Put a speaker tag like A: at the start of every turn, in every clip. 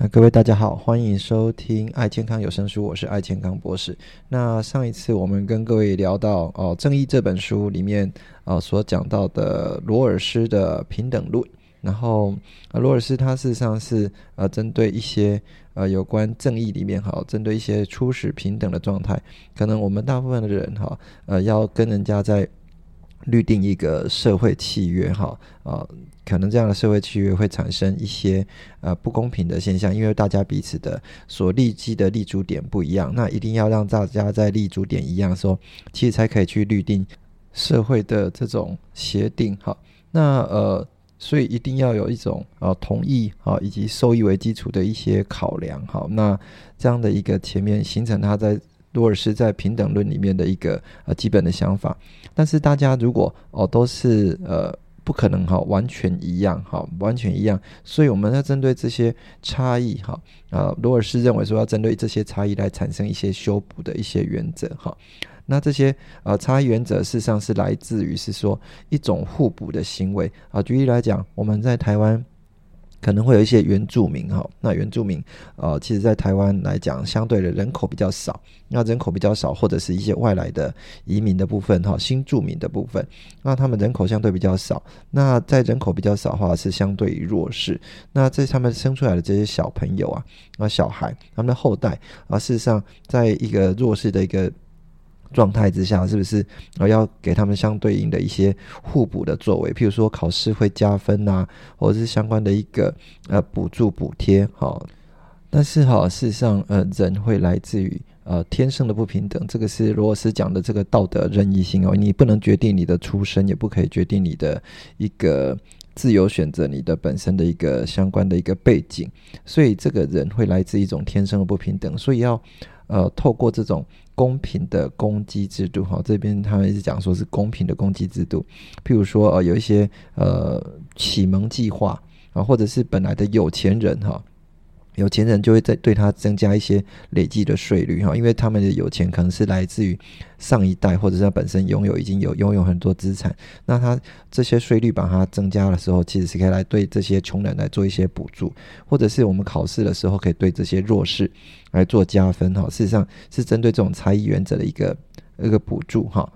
A: 啊，各位大家好，欢迎收听爱健康有声书，我是爱健康博士。那上一次我们跟各位聊到哦，《正义》这本书里面啊所讲到的罗尔斯的平等论，然后啊罗尔斯他事实上是呃针对一些呃有关正义里面哈，针对一些初始平等的状态，可能我们大部分的人哈呃要跟人家在律定一个社会契约哈啊。可能这样的社会契约会产生一些呃不公平的现象，因为大家彼此的所立基的立足点不一样，那一定要让大家在立足点一样，说其实才可以去律定社会的这种协定哈。那呃，所以一定要有一种呃同意啊以及受益为基础的一些考量哈。那这样的一个前面形成它在罗尔斯在平等论里面的一个呃基本的想法，但是大家如果哦都是呃。不可能哈，完全一样哈，完全一样。所以我们要针对这些差异哈，啊，罗尔斯认为说要针对这些差异来产生一些修补的一些原则哈。那这些呃差异原则事实上是来自于是说一种互补的行为啊。举例来讲，我们在台湾。可能会有一些原住民哈，那原住民呃，其实在台湾来讲，相对的人口比较少。那人口比较少，或者是一些外来的移民的部分哈，新住民的部分，那他们人口相对比较少。那在人口比较少的话，是相对于弱势。那在他们生出来的这些小朋友啊，啊小孩，他们的后代啊，事实上，在一个弱势的一个。状态之下，是不是呃要给他们相对应的一些互补的作为？譬如说考试会加分呐，或者是相关的一个呃补助补贴，好。但是哈，事实上呃人会来自于呃天生的不平等，这个是罗尔斯讲的这个道德任意性哦，你不能决定你的出身，也不可以决定你的一个自由选择，你的本身的一个相关的一个背景，所以这个人会来自一种天生的不平等，所以要呃透过这种。公平的攻击制度，哈，这边他们一直讲说是公平的攻击制度。譬如说，呃，有一些呃启蒙计划啊，或者是本来的有钱人，哈。有钱人就会在对他增加一些累计的税率哈，因为他们的有钱可能是来自于上一代，或者是他本身拥有已经有拥有很多资产，那他这些税率把它增加的时候，其实是可以来对这些穷人来做一些补助，或者是我们考试的时候可以对这些弱势来做加分哈。事实上是针对这种差异原则的一个一个补助哈。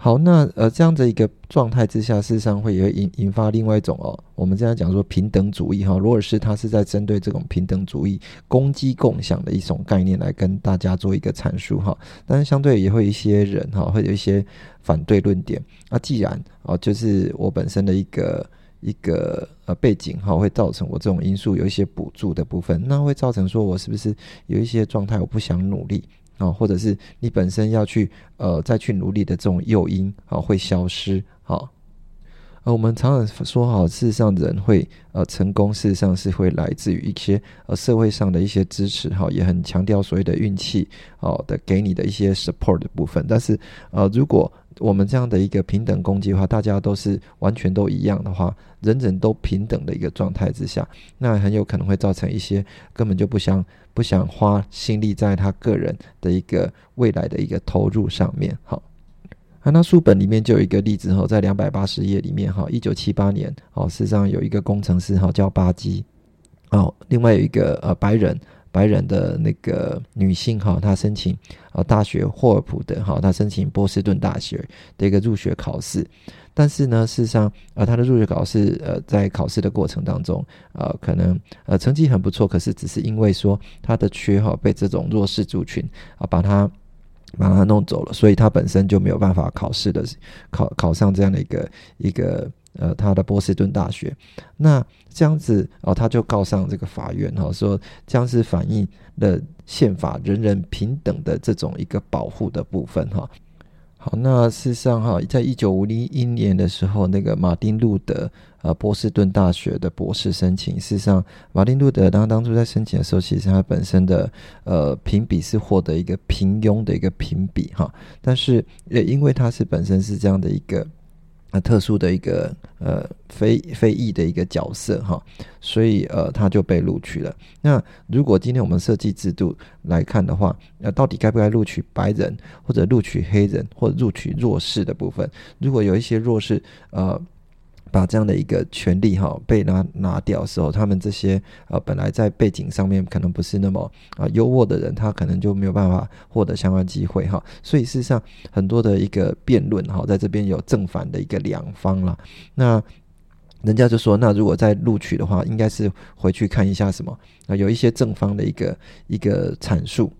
A: 好，那呃，这样的一个状态之下，事实上会也会引引发另外一种哦，我们这样讲说平等主义哈。罗尔斯他是在针对这种平等主义、公积共享的一种概念来跟大家做一个阐述哈。但是相对也会一些人哈，会有一些反对论点。那既然哦，就是我本身的一个一个呃背景哈，会造成我这种因素有一些补助的部分，那会造成说我是不是有一些状态我不想努力。啊，或者是你本身要去呃再去努力的这种诱因啊，会消失。好，呃，我们常常说好，事实上人会呃成功，事实上是会来自于一些呃社会上的一些支持。哈，也很强调所谓的运气哦的给你的一些 support 的部分。但是呃，如果我们这样的一个平等攻击的话，大家都是完全都一样的话，人人都平等的一个状态之下，那很有可能会造成一些根本就不想不想花心力在他个人的一个未来的一个投入上面。好，啊那书本里面就有一个例子哈，在两百八十页里面哈，一九七八年哦，事实上有一个工程师哈叫巴基哦，另外有一个呃白人。白人的那个女性哈，她申请啊大学霍尔普的哈，她申请波士顿大学的一个入学考试，但是呢，事实上呃她的入学考试呃在考试的过程当中呃可能呃成绩很不错，可是只是因为说她的缺哈被这种弱势族群啊把她把她弄走了，所以她本身就没有办法考试的考考上这样的一个一个。呃，他的波士顿大学，那这样子哦，他就告上这个法院哈，说这样是反映了宪法人人平等的这种一个保护的部分哈。好，那事实上哈，在一九五零一年的时候，那个马丁路德呃波士顿大学的博士申请，事实上马丁路德当当初在申请的时候，其实他本身的呃评比是获得一个平庸的一个评比哈，但是也因为他是本身是这样的一个。啊特殊的一个呃非非裔的一个角色哈，所以呃他就被录取了。那如果今天我们设计制度来看的话，那到底该不该录取白人，或者录取黑人，或者录取弱势的部分？如果有一些弱势呃把这样的一个权利哈被拿拿掉的时候，他们这些呃本来在背景上面可能不是那么啊优渥的人，他可能就没有办法获得相关机会哈。所以事实上很多的一个辩论哈，在这边有正反的一个两方了。那人家就说，那如果在录取的话，应该是回去看一下什么啊，有一些正方的一个一个阐述，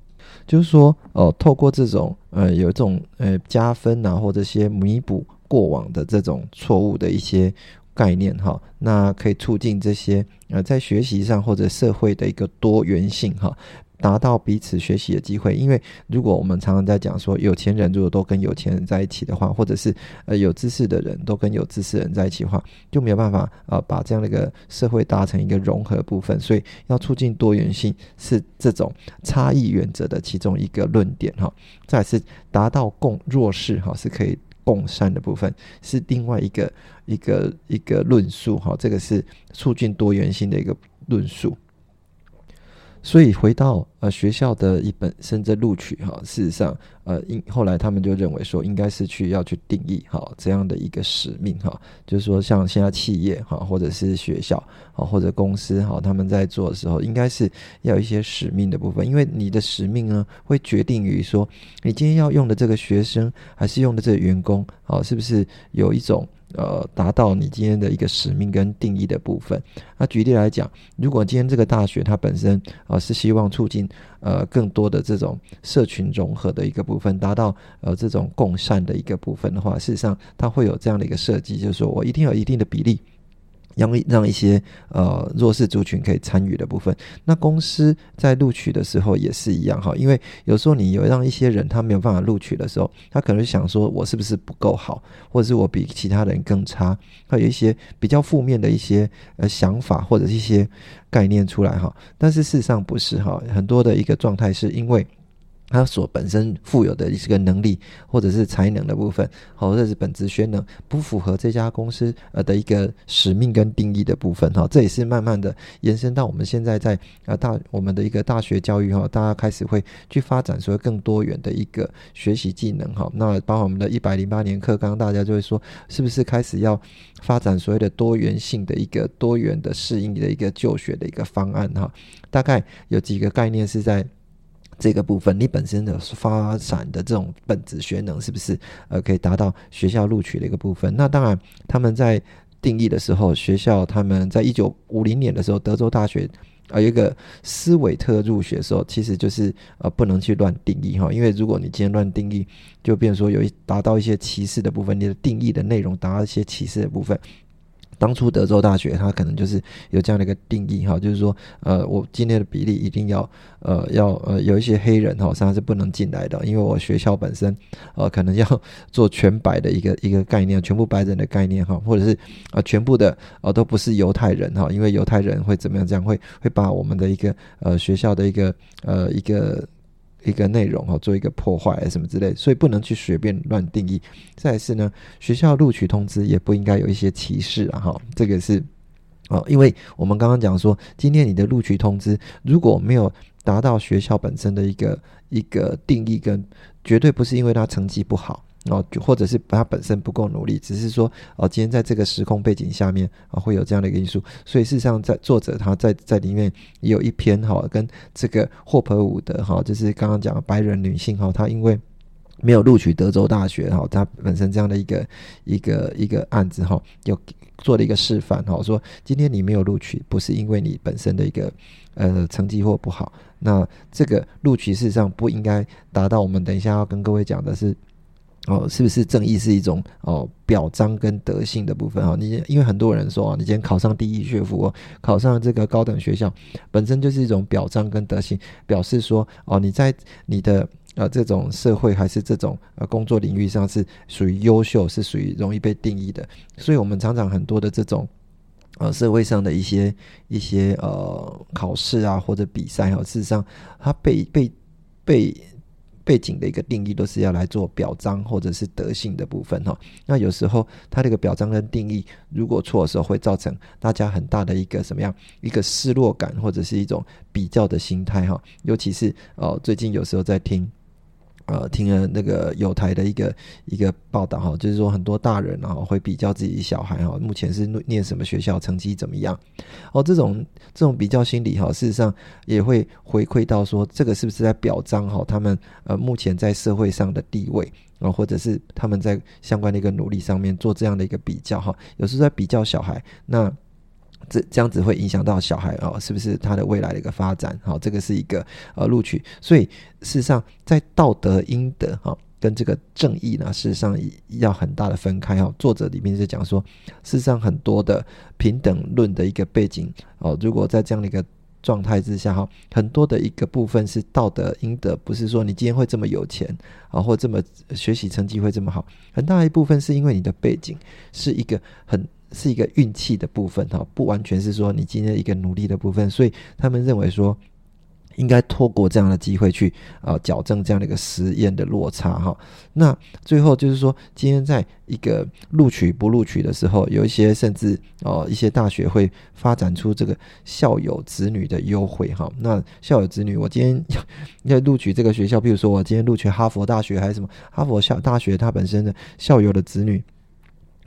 A: 就是说哦，透过这种呃有这种呃加分啊，或这些弥补。过往的这种错误的一些概念哈，那可以促进这些呃在学习上或者社会的一个多元性哈，达到彼此学习的机会。因为如果我们常常在讲说，有钱人如果都跟有钱人在一起的话，或者是呃有知识的人都跟有知识人在一起的话，就没有办法呃把这样的一个社会达成一个融合部分。所以要促进多元性是这种差异原则的其中一个论点哈。再是达到共弱势哈是可以。共善的部分是另外一个一个一个论述哈，这个是促进多元性的一个论述。所以回到呃学校的一本深圳录取哈，事实上呃应后来他们就认为说应该是去要去定义哈这样的一个使命哈，就是说像现在企业哈或者是学校啊或者公司哈他们在做的时候，应该是要一些使命的部分，因为你的使命呢会决定于说你今天要用的这个学生还是用的这个员工啊是不是有一种。呃，达到你今天的一个使命跟定义的部分。那举例来讲，如果今天这个大学它本身呃是希望促进呃更多的这种社群融合的一个部分，达到呃这种共善的一个部分的话，事实上它会有这样的一个设计，就是说我一定有一定的比例。让让一些呃弱势族群可以参与的部分，那公司在录取的时候也是一样哈，因为有时候你有让一些人他没有办法录取的时候，他可能想说我是不是不够好，或者是我比其他人更差，会有一些比较负面的一些呃想法或者一些概念出来哈，但是事实上不是哈，很多的一个状态是因为。他所本身富有的一个能力，或者是才能的部分，或者是本职学能不符合这家公司呃的一个使命跟定义的部分哈，这也是慢慢的延伸到我们现在在呃大我们的一个大学教育哈，大家开始会去发展所谓更多元的一个学习技能哈，那包括我们的一百零八年课纲，大家就会说是不是开始要发展所谓的多元性的一个多元的适应的一个就学的一个方案哈，大概有几个概念是在。这个部分，你本身的发展的这种本质学能，是不是呃可以达到学校录取的一个部分？那当然，他们在定义的时候，学校他们在一九五零年的时候，德州大学啊有一个斯韦特入学的时候，其实就是呃不能去乱定义哈，因为如果你今天乱定义，就变说有一达到一些歧视的部分，你的定义的内容达到一些歧视的部分。当初德州大学，它可能就是有这样的一个定义哈，就是说，呃，我今天的比例一定要，呃，要呃有一些黑人哈，实际上是不能进来的，因为我学校本身，呃，可能要做全白的一个一个概念，全部白人的概念哈，或者是啊，全部的呃都不是犹太人哈，因为犹太人会怎么样？这样会会把我们的一个呃学校的一个呃一个。一个内容哈，做一个破坏什么之类，所以不能去随便乱定义。再是呢，学校录取通知也不应该有一些歧视啊哈，这个是哦，因为我们刚刚讲说，今天你的录取通知如果没有达到学校本身的一个一个定义，跟绝对不是因为他成绩不好。哦，或者是他本身不够努力，只是说哦，今天在这个时空背景下面啊，会有这样的一个因素。所以事实上，在作者他在在里面也有一篇哈，跟这个霍普伍德哈，就是刚刚讲的白人女性哈，她因为没有录取德州大学哈，她本身这样的一个一个一个案子哈，有做了一个示范哈，说今天你没有录取，不是因为你本身的一个呃成绩或不好，那这个录取事实上不应该达到我们等一下要跟各位讲的是。哦，是不是正义是一种哦表彰跟德性的部分啊？你因为很多人说啊，你今天考上第一学府，哦考上这个高等学校，本身就是一种表彰跟德性，表示说哦，你在你的呃这种社会还是这种呃工作领域上是属于优秀，是属于容易被定义的。所以，我们常常很多的这种呃社会上的一些一些呃考试啊或者比赛啊，事实上它被被被。背景的一个定义都是要来做表彰或者是德性的部分哈，那有时候它这个表彰跟定义如果错的时候，会造成大家很大的一个什么样一个失落感或者是一种比较的心态哈，尤其是哦最近有时候在听呃，听了那个有台的一个一个报道哈，就是说很多大人啊会比较自己小孩哈，目前是念什么学校，成绩怎么样？哦，这种这种比较心理哈，事实上也会回馈到说，这个是不是在表彰哈他们呃目前在社会上的地位啊，或者是他们在相关的一个努力上面做这样的一个比较哈，有时候在比较小孩那。这这样子会影响到小孩哦，是不是他的未来的一个发展？好，这个是一个呃录取。所以事实上，在道德应得哈跟这个正义呢，事实上要很大的分开哈。作者里面是讲说，事实上很多的平等论的一个背景哦，如果在这样的一个状态之下哈，很多的一个部分是道德应得，不是说你今天会这么有钱啊，或这么学习成绩会这么好，很大一部分是因为你的背景是一个很。是一个运气的部分哈，不完全是说你今天一个努力的部分，所以他们认为说应该透过这样的机会去啊矫正这样的一个实验的落差哈。那最后就是说，今天在一个录取不录取的时候，有一些甚至哦一些大学会发展出这个校友子女的优惠哈。那校友子女，我今天要录取这个学校，比如说我今天录取哈佛大学还是什么哈佛校大学，它本身的校友的子女。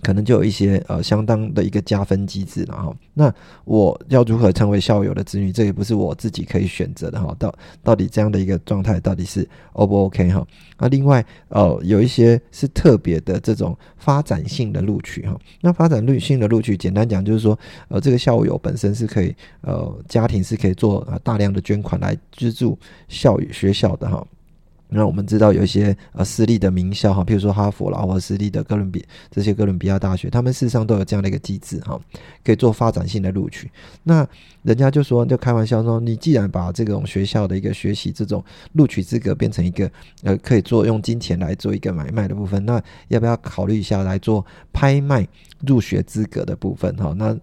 A: 可能就有一些呃相当的一个加分机制了哈。那我要如何成为校友的子女，这也不是我自己可以选择的哈。到到底这样的一个状态到底是 O 不 OK 哈？那另外呃有一些是特别的这种发展性的录取哈。那发展率性的录取，简单讲就是说呃这个校友本身是可以呃家庭是可以做呃大量的捐款来资助校学校的哈。那我们知道有一些呃私立的名校哈，譬如说哈佛啦，或者私立的哥伦比这些哥伦比亚大学，他们事实上都有这样的一个机制哈，可以做发展性的录取。那人家就说，就开玩笑说，你既然把这种学校的一个学习这种录取资格变成一个呃可以做用金钱来做一个买卖的部分，那要不要考虑一下来做拍卖入学资格的部分哈？那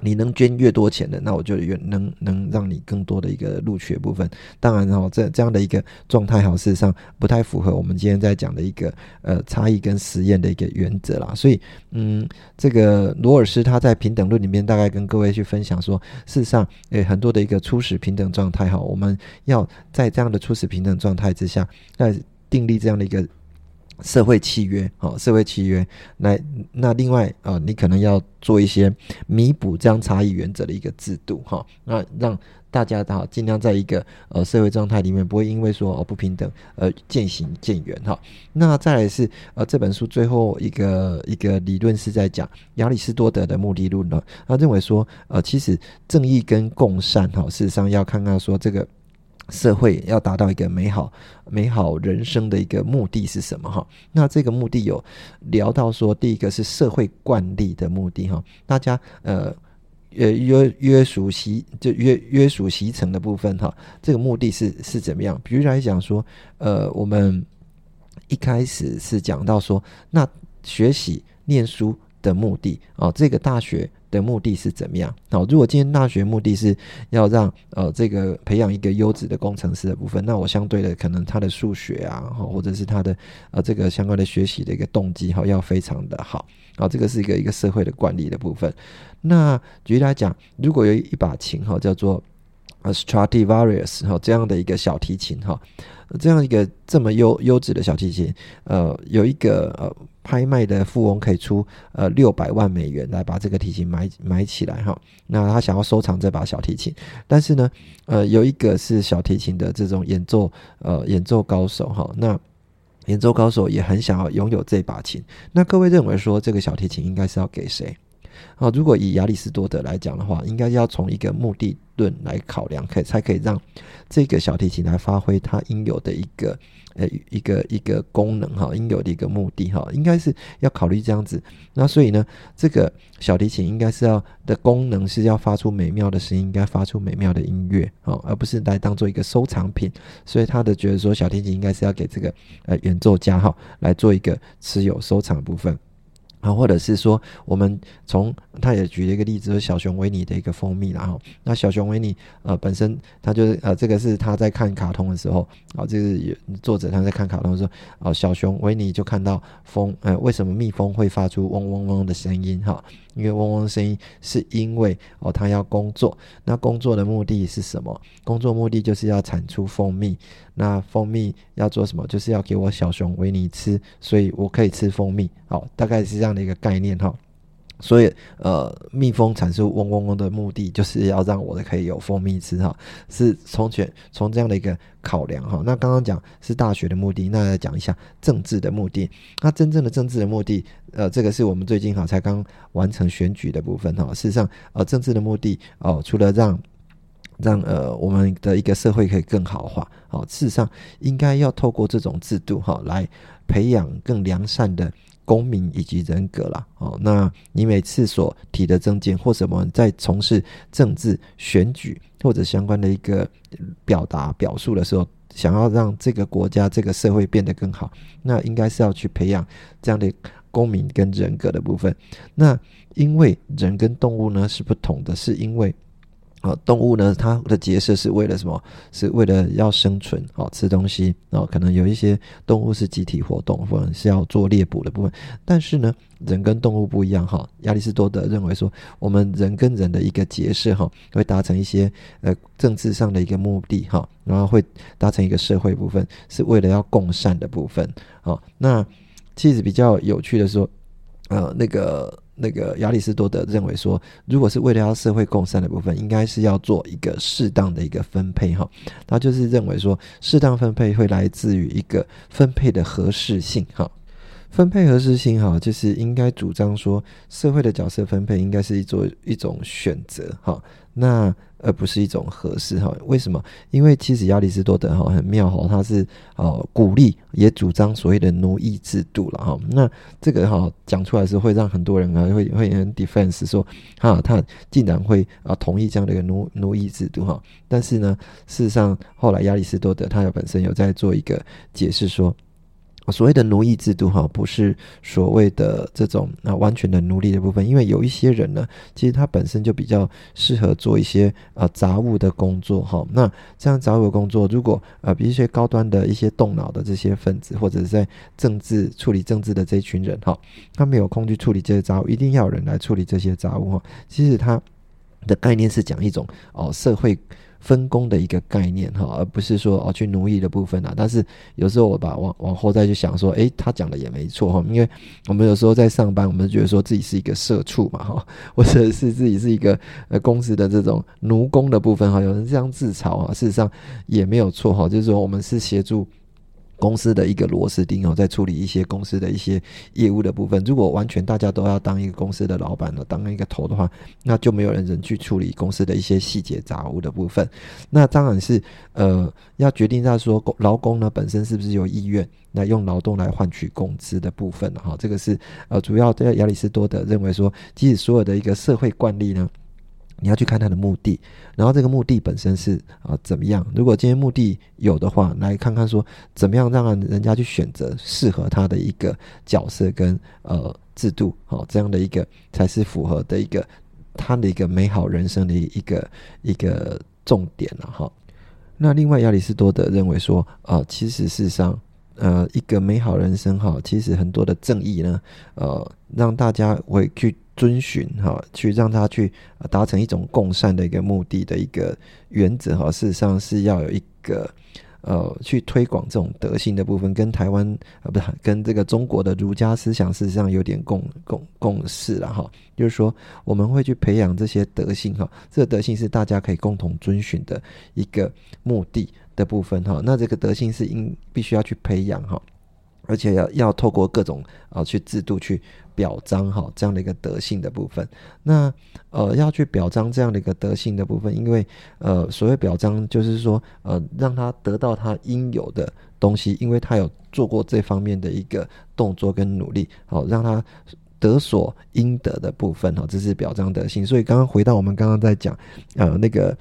A: 你能捐越多钱的，那我就越能能让你更多的一个录取的部分。当然哈，这这样的一个状态哈，事实上不太符合我们今天在讲的一个呃差异跟实验的一个原则啦。所以，嗯，这个罗尔斯他在平等论里面大概跟各位去分享说，事实上，诶，很多的一个初始平等状态哈，我们要在这样的初始平等状态之下，那订立这样的一个。社会契约，好，社会契约，来，那另外啊，你可能要做一些弥补这样差异原则的一个制度，哈，那让大家哈尽量在一个呃社会状态里面，不会因为说哦不平等而渐行渐远，哈。那再来是呃这本书最后一个一个理论是在讲亚里士多德的目的论了，他认为说呃其实正义跟共善，哈，事实上要看看说这个。社会要达到一个美好、美好人生的一个目的是什么？哈，那这个目的有聊到说，第一个是社会惯例的目的，哈，大家呃呃约约属习就约约属习成的部分，哈，这个目的是是怎么样？比如来讲说，呃，我们一开始是讲到说，那学习念书的目的啊，这个大学。的目的是怎么样？好，如果今天大学目的是要让呃这个培养一个优质的工程师的部分，那我相对的可能他的数学啊，或者是他的呃这个相关的学习的一个动机哈，要非常的好。好，这个是一个一个社会的惯例的部分。那举例来讲，如果有一把琴哈，叫做。呃，Stradivarius 哈这样的一个小提琴哈，这样一个这么优优质的小提琴，呃，有一个呃拍卖的富翁可以出呃六百万美元来把这个提琴买买起来哈。那他想要收藏这把小提琴，但是呢，呃，有一个是小提琴的这种演奏呃演奏高手哈，那演奏高手也很想要拥有这把琴。那各位认为说这个小提琴应该是要给谁？好，如果以亚里士多德来讲的话，应该要从一个目的论来考量，可以才可以让这个小提琴来发挥它应有的一个呃一个一个功能哈，应有的一个目的哈，应该是要考虑这样子。那所以呢，这个小提琴应该是要的功能是要发出美妙的声音，应该发出美妙的音乐啊，而不是来当做一个收藏品。所以他的觉得说，小提琴应该是要给这个呃演奏家哈来做一个持有收藏部分。啊，或者是说，我们从他也举了一个例子，是小熊维尼的一个蜂蜜然后那小熊维尼呃本身他就是呃这个是他在看卡通的时候啊，这是作者他在看卡通的时候啊，小熊维尼就看到蜂呃为什么蜜蜂会发出嗡嗡嗡的声音哈？因为嗡嗡声音是因为哦，他要工作。那工作的目的是什么？工作目的就是要产出蜂蜜。那蜂蜜要做什么？就是要给我小熊维尼吃，所以我可以吃蜂蜜。好，大概是这样的一个概念哈。所以，呃，蜜蜂产出嗡嗡嗡的目的，就是要让我的可以有蜂蜜吃哈，是从全从这样的一个考量哈。那刚刚讲是大学的目的，那来讲一下政治的目的。那真正的政治的目的，呃，这个是我们最近哈才刚完成选举的部分哈。事实上，呃，政治的目的哦，除了让让呃我们的一个社会可以更好化，哦，事实上应该要透过这种制度哈来培养更良善的。公民以及人格啦，哦，那你每次所提的证件，或者我们在从事政治选举或者相关的一个表达表述的时候，想要让这个国家、这个社会变得更好，那应该是要去培养这样的公民跟人格的部分。那因为人跟动物呢是不同的，是因为。啊，动物呢，它的结社是为了什么？是为了要生存，哦，吃东西。哦，可能有一些动物是集体活动，或者是要做猎捕的部分。但是呢，人跟动物不一样，哈。亚里士多德认为说，我们人跟人的一个结社，哈，会达成一些呃政治上的一个目的，哈，然后会达成一个社会部分，是为了要共善的部分。好，那其实比较有趣的说，呃，那个。那个亚里士多德认为说，如果是为了要社会共善的部分，应该是要做一个适当的一个分配哈。他就是认为说，适当分配会来自于一个分配的合适性哈。分配合适性哈，就是应该主张说，社会的角色分配应该是一做一种选择哈。那而不是一种合适哈？为什么？因为其实亚里士多德哈很妙哈，他是哦鼓励也主张所谓的奴役制度了哈。那这个哈讲出来是会让很多人啊会会很 defense 说哈他竟然会啊同意这样的一个奴奴役制度哈。但是呢，事实上后来亚里士多德他有本身有在做一个解释说。所谓的奴役制度哈，不是所谓的这种啊完全的奴隶的部分，因为有一些人呢，其实他本身就比较适合做一些呃杂物的工作哈。那这样杂物的工作，如果呃比一些高端的一些动脑的这些分子，或者是在政治处理政治的这一群人哈，他没有空去处理这些杂物，一定要有人来处理这些杂物哈。其实他的概念是讲一种哦社会。分工的一个概念哈，而不是说哦去奴役的部分啊。但是有时候我把往往后再去想说，诶，他讲的也没错哈。因为我们有时候在上班，我们觉得说自己是一个社畜嘛哈，或者是自己是一个呃公司的这种奴工的部分哈。有人这样自嘲啊，事实上也没有错哈，就是说我们是协助。公司的一个螺丝钉哦，在处理一些公司的一些业务的部分。如果完全大家都要当一个公司的老板了，当一个头的话，那就没有人人去处理公司的一些细节杂物的部分。那当然是呃，要决定在说劳工呢本身是不是有意愿来用劳动来换取工资的部分哈。这个是呃，主要在亚里士多德认为说，即使所有的一个社会惯例呢。你要去看他的目的，然后这个目的本身是啊怎么样？如果今天目的有的话，来看看说怎么样让人家去选择适合他的一个角色跟呃制度，好这样的一个才是符合的一个他的一个美好人生的一个一个重点了哈。那另外亚里士多德认为说啊，其实事实上呃一个美好人生哈，其实很多的正义呢，呃让大家会去。遵循哈，去让他去达成一种共善的一个目的的一个原则哈，事实上是要有一个呃去推广这种德性的部分，跟台湾啊不是跟这个中国的儒家思想事实上有点共共共识了哈，就是说我们会去培养这些德性哈，这个德性是大家可以共同遵循的一个目的的部分哈，那这个德性是应必须要去培养哈。而且要要透过各种啊去制度去表彰哈这样的一个德性的部分，那呃要去表彰这样的一个德性的部分，因为呃所谓表彰就是说呃让他得到他应有的东西，因为他有做过这方面的一个动作跟努力，好让他得所应得的部分哈，这是表彰德性。所以刚刚回到我们刚刚在讲呃那个。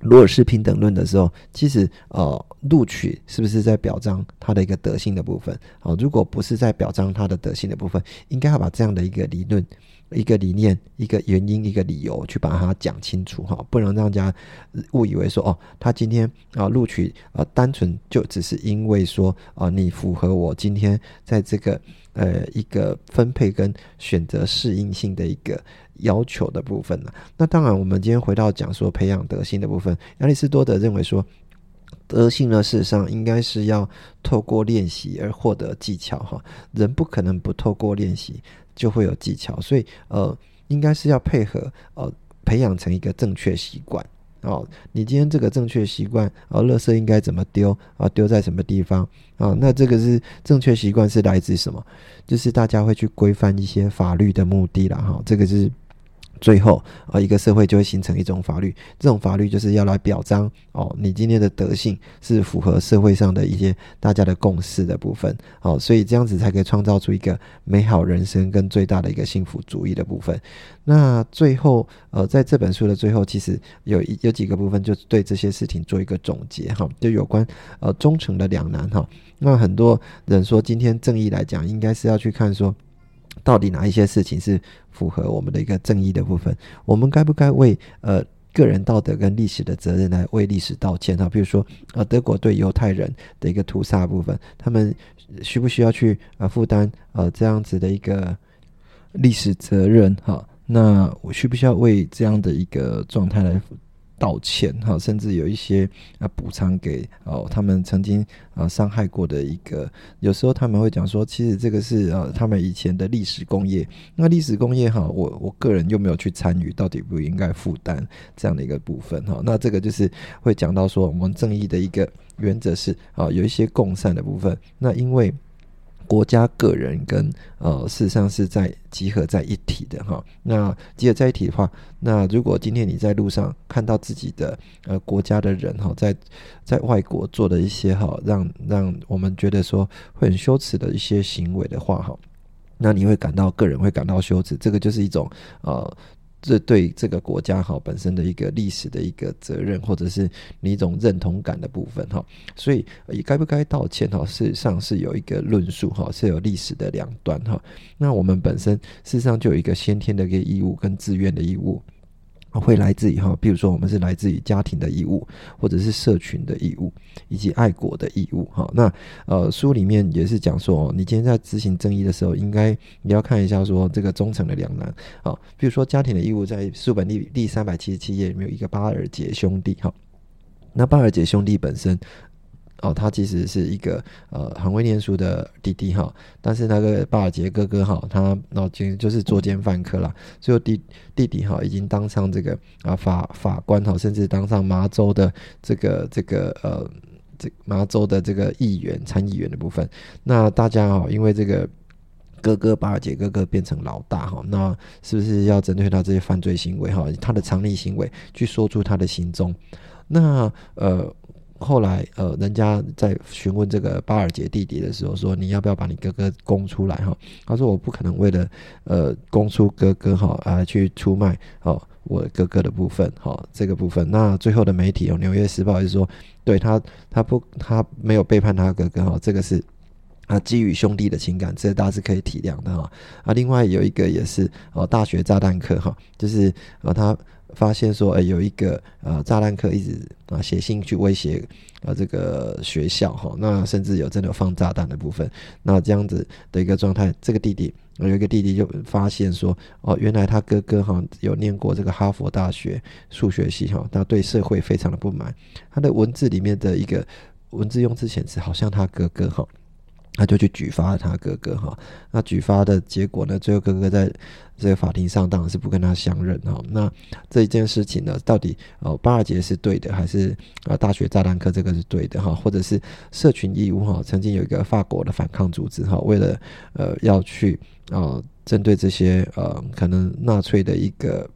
A: 罗尔斯平等论的时候，其实呃，录取是不是在表彰他的一个德性的部分？哦，如果不是在表彰他的德性的部分，应该要把这样的一个理论一个理念、一个原因、一个理由去把它讲清楚哈，不能让人家误以为说哦，他今天啊录取啊，单纯就只是因为说啊，你符合我今天在这个呃一个分配跟选择适应性的一个要求的部分呢。那当然，我们今天回到讲说培养德性的部分，亚里士多德认为说，德性呢事实上应该是要透过练习而获得技巧哈，人不可能不透过练习。就会有技巧，所以呃，应该是要配合呃，培养成一个正确习惯哦。你今天这个正确习惯啊，垃圾应该怎么丢啊？丢在什么地方啊？那这个是正确习惯是来自什么？就是大家会去规范一些法律的目的了哈。这个是。最后啊，一个社会就会形成一种法律，这种法律就是要来表彰哦，你今天的德性是符合社会上的一些大家的共识的部分，哦，所以这样子才可以创造出一个美好人生跟最大的一个幸福主义的部分。那最后呃，在这本书的最后，其实有一有几个部分就对这些事情做一个总结哈，就有关呃忠诚的两难哈。那很多人说，今天正义来讲，应该是要去看说。到底哪一些事情是符合我们的一个正义的部分？我们该不该为呃个人道德跟历史的责任来为历史道歉哈？比如说呃德国对犹太人的一个屠杀部分，他们需不需要去呃负担呃这样子的一个历史责任哈？那我需不需要为这样的一个状态来？道歉哈，甚至有一些啊补偿给哦他们曾经啊伤害过的一个，有时候他们会讲说，其实这个是呃他们以前的历史工业。那历史工业哈，我我个人又没有去参与，到底不应该负担这样的一个部分哈。那这个就是会讲到说，我们正义的一个原则是啊有一些共善的部分。那因为。国家、个人跟呃，事实上是在集合在一体的哈。那集合在一起的话，那如果今天你在路上看到自己的呃国家的人哈，在在外国做的一些哈，让让我们觉得说会很羞耻的一些行为的话哈，那你会感到个人会感到羞耻，这个就是一种呃。是对这个国家哈本身的一个历史的一个责任，或者是你一种认同感的部分哈，所以该不该道歉哈，事实上是有一个论述哈，是有历史的两端哈。那我们本身事实上就有一个先天的一个义务跟自愿的义务。会来自于哈，比如说我们是来自于家庭的义务，或者是社群的义务，以及爱国的义务哈。那呃，书里面也是讲说，你今天在执行正义的时候，应该你要看一下说这个忠诚的两难啊。比如说家庭的义务，在书本第第三百七十七页里面有一个巴尔杰兄弟哈。那巴尔杰兄弟本身。哦，他其实是一个呃很会念书的弟弟哈，但是那个巴尔杰哥哥哈，他脑筋就是作奸犯科啦，最后弟弟弟哈已经当上这个啊法法官哈，甚至当上麻州的这个这个呃这麻州的这个议员参议员的部分。那大家哈，因为这个哥哥巴尔杰哥哥变成老大哈，那是不是要针对他这些犯罪行为哈，他的藏匿行为去说出他的行踪？那呃。后来，呃，人家在询问这个巴尔杰弟弟的时候，说你要不要把你哥哥供出来？哈，他说我不可能为了，呃，供出哥哥哈啊去出卖哦我哥哥的部分，哈这个部分。那最后的媒体哦，《纽约时报》是说，对他他不他没有背叛他哥哥哈，这个是啊基于兄弟的情感，这大家是可以体谅的哈。啊，另外有一个也是哦，大学炸弹客哈，就是呃他。发现说，哎，有一个呃炸弹客一直啊写信去威胁啊这个学校哈，那甚至有真的放炸弹的部分，那这样子的一个状态，这个弟弟有一个弟弟就发现说，哦，原来他哥哥哈有念过这个哈佛大学数学系哈，他对社会非常的不满，他的文字里面的一个文字用字显示好像他哥哥哈。他就去举发他哥哥哈，那举发的结果呢？最后哥哥在这个法庭上当然是不跟他相认哈。那这一件事情呢，到底哦巴尔杰是对的，还是啊大学炸弹客这个是对的哈？或者是社群义务哈？曾经有一个法国的反抗组织哈，为了呃要去啊针对这些呃可能纳粹的一个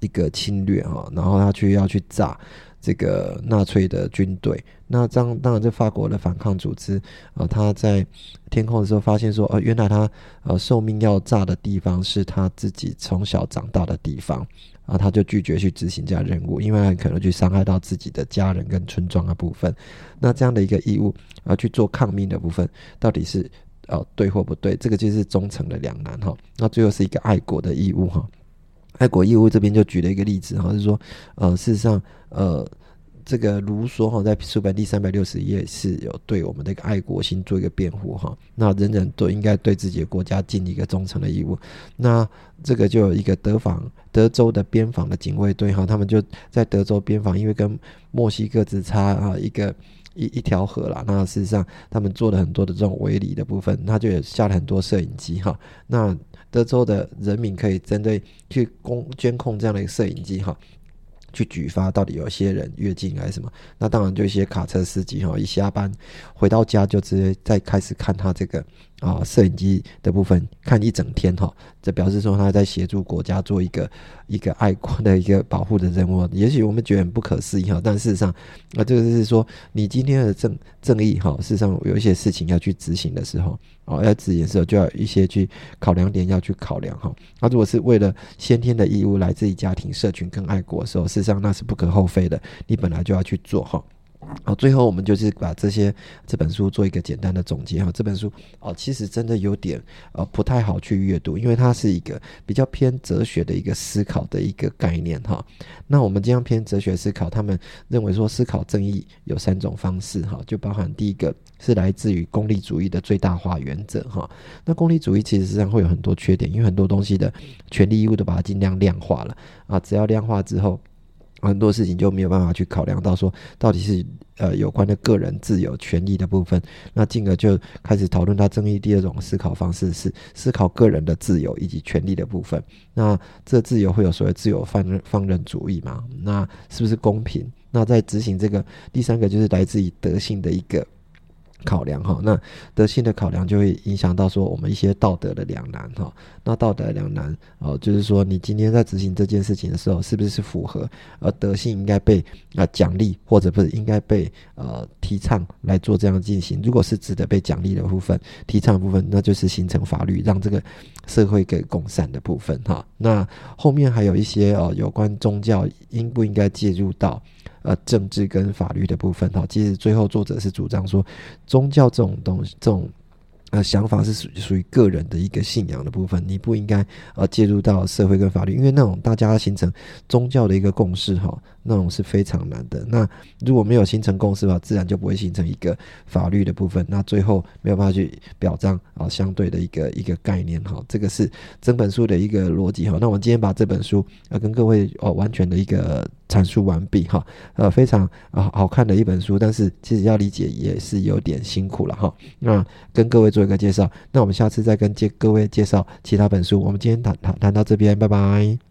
A: 一个侵略哈，然后他去要去炸。这个纳粹的军队，那这样当然，这法国的反抗组织啊，他在天空的时候发现说，呃，原来他呃受命要炸的地方是他自己从小长大的地方，啊，他就拒绝去执行这样任务，因为很可能去伤害到自己的家人跟村庄的部分。那这样的一个义务，啊，去做抗命的部分，到底是呃对或不对，这个就是忠诚的两难哈。那最后是一个爱国的义务哈。爱国义务这边就举了一个例子哈，是说呃事实上呃。这个卢梭哈在书本第三百六十页是有对我们的一个爱国心做一个辩护哈。那人人都应该对自己的国家尽一个忠诚的义务。那这个就有一个德防德州的边防的警卫队哈，他们就在德州边防，因为跟墨西哥只差啊一个一一条河啦。那事实上他们做了很多的这种围篱的部分，他就也下了很多摄影机哈。那德州的人民可以针对去公监控这样的一个摄影机哈。去举发到底有些人越境还是什么？那当然就一些卡车司机哈，一下班回到家就直接再开始看他这个啊摄影机的部分，看一整天哈。这表示说他在协助国家做一个一个爱国的一个保护的任务。也许我们觉得很不可思议哈，但事实上啊，这个就是说你今天的正正义哈，事实上有一些事情要去执行的时候。哦，要执行的时候就要一些去考量点要去考量哈。那如果是为了先天的义务来自于家庭、社群跟爱国的时候，事实上那是不可厚非的，你本来就要去做哈。好，最后我们就是把这些这本书做一个简单的总结哈。这本书哦，其实真的有点呃不太好去阅读，因为它是一个比较偏哲学的一个思考的一个概念哈。那我们这样偏哲学思考，他们认为说思考正义有三种方式哈，就包含第一个是来自于功利主义的最大化原则哈。那功利主义其实实际上会有很多缺点，因为很多东西的权利义务都把它尽量量化了啊，只要量化之后。很多事情就没有办法去考量到说，到底是呃有关的个人自由权利的部分，那进而就开始讨论它争议第二种思考方式是思考个人的自由以及权利的部分。那这自由会有所谓自由放任放任主义嘛？那是不是公平？那在执行这个第三个就是来自于德性的一个。考量哈，那德性的考量就会影响到说我们一些道德的两难哈。那道德两难哦，就是说你今天在执行这件事情的时候，是不是符合呃德性应该被啊奖励，或者不是应该被呃提倡来做这样进行？如果是值得被奖励的部分、提倡的部分，那就是形成法律，让这个社会给共善的部分哈。那后面还有一些哦，有关宗教应不应该介入到？呃，政治跟法律的部分哈，其实最后作者是主张说，宗教这种东西，这种呃想法是属属于个人的一个信仰的部分，你不应该呃介入到社会跟法律，因为那种大家形成宗教的一个共识哈。那种是非常难的。那如果没有形成共识的话，自然就不会形成一个法律的部分。那最后没有办法去表彰啊，相对的一个一个概念哈。这个是整本书的一个逻辑哈。那我们今天把这本书呃跟各位哦完全的一个阐述完毕哈。呃，非常啊好看的一本书，但是其实要理解也是有点辛苦了哈。那跟各位做一个介绍，那我们下次再跟介各位介绍其他本书。我们今天谈谈谈到这边，拜拜。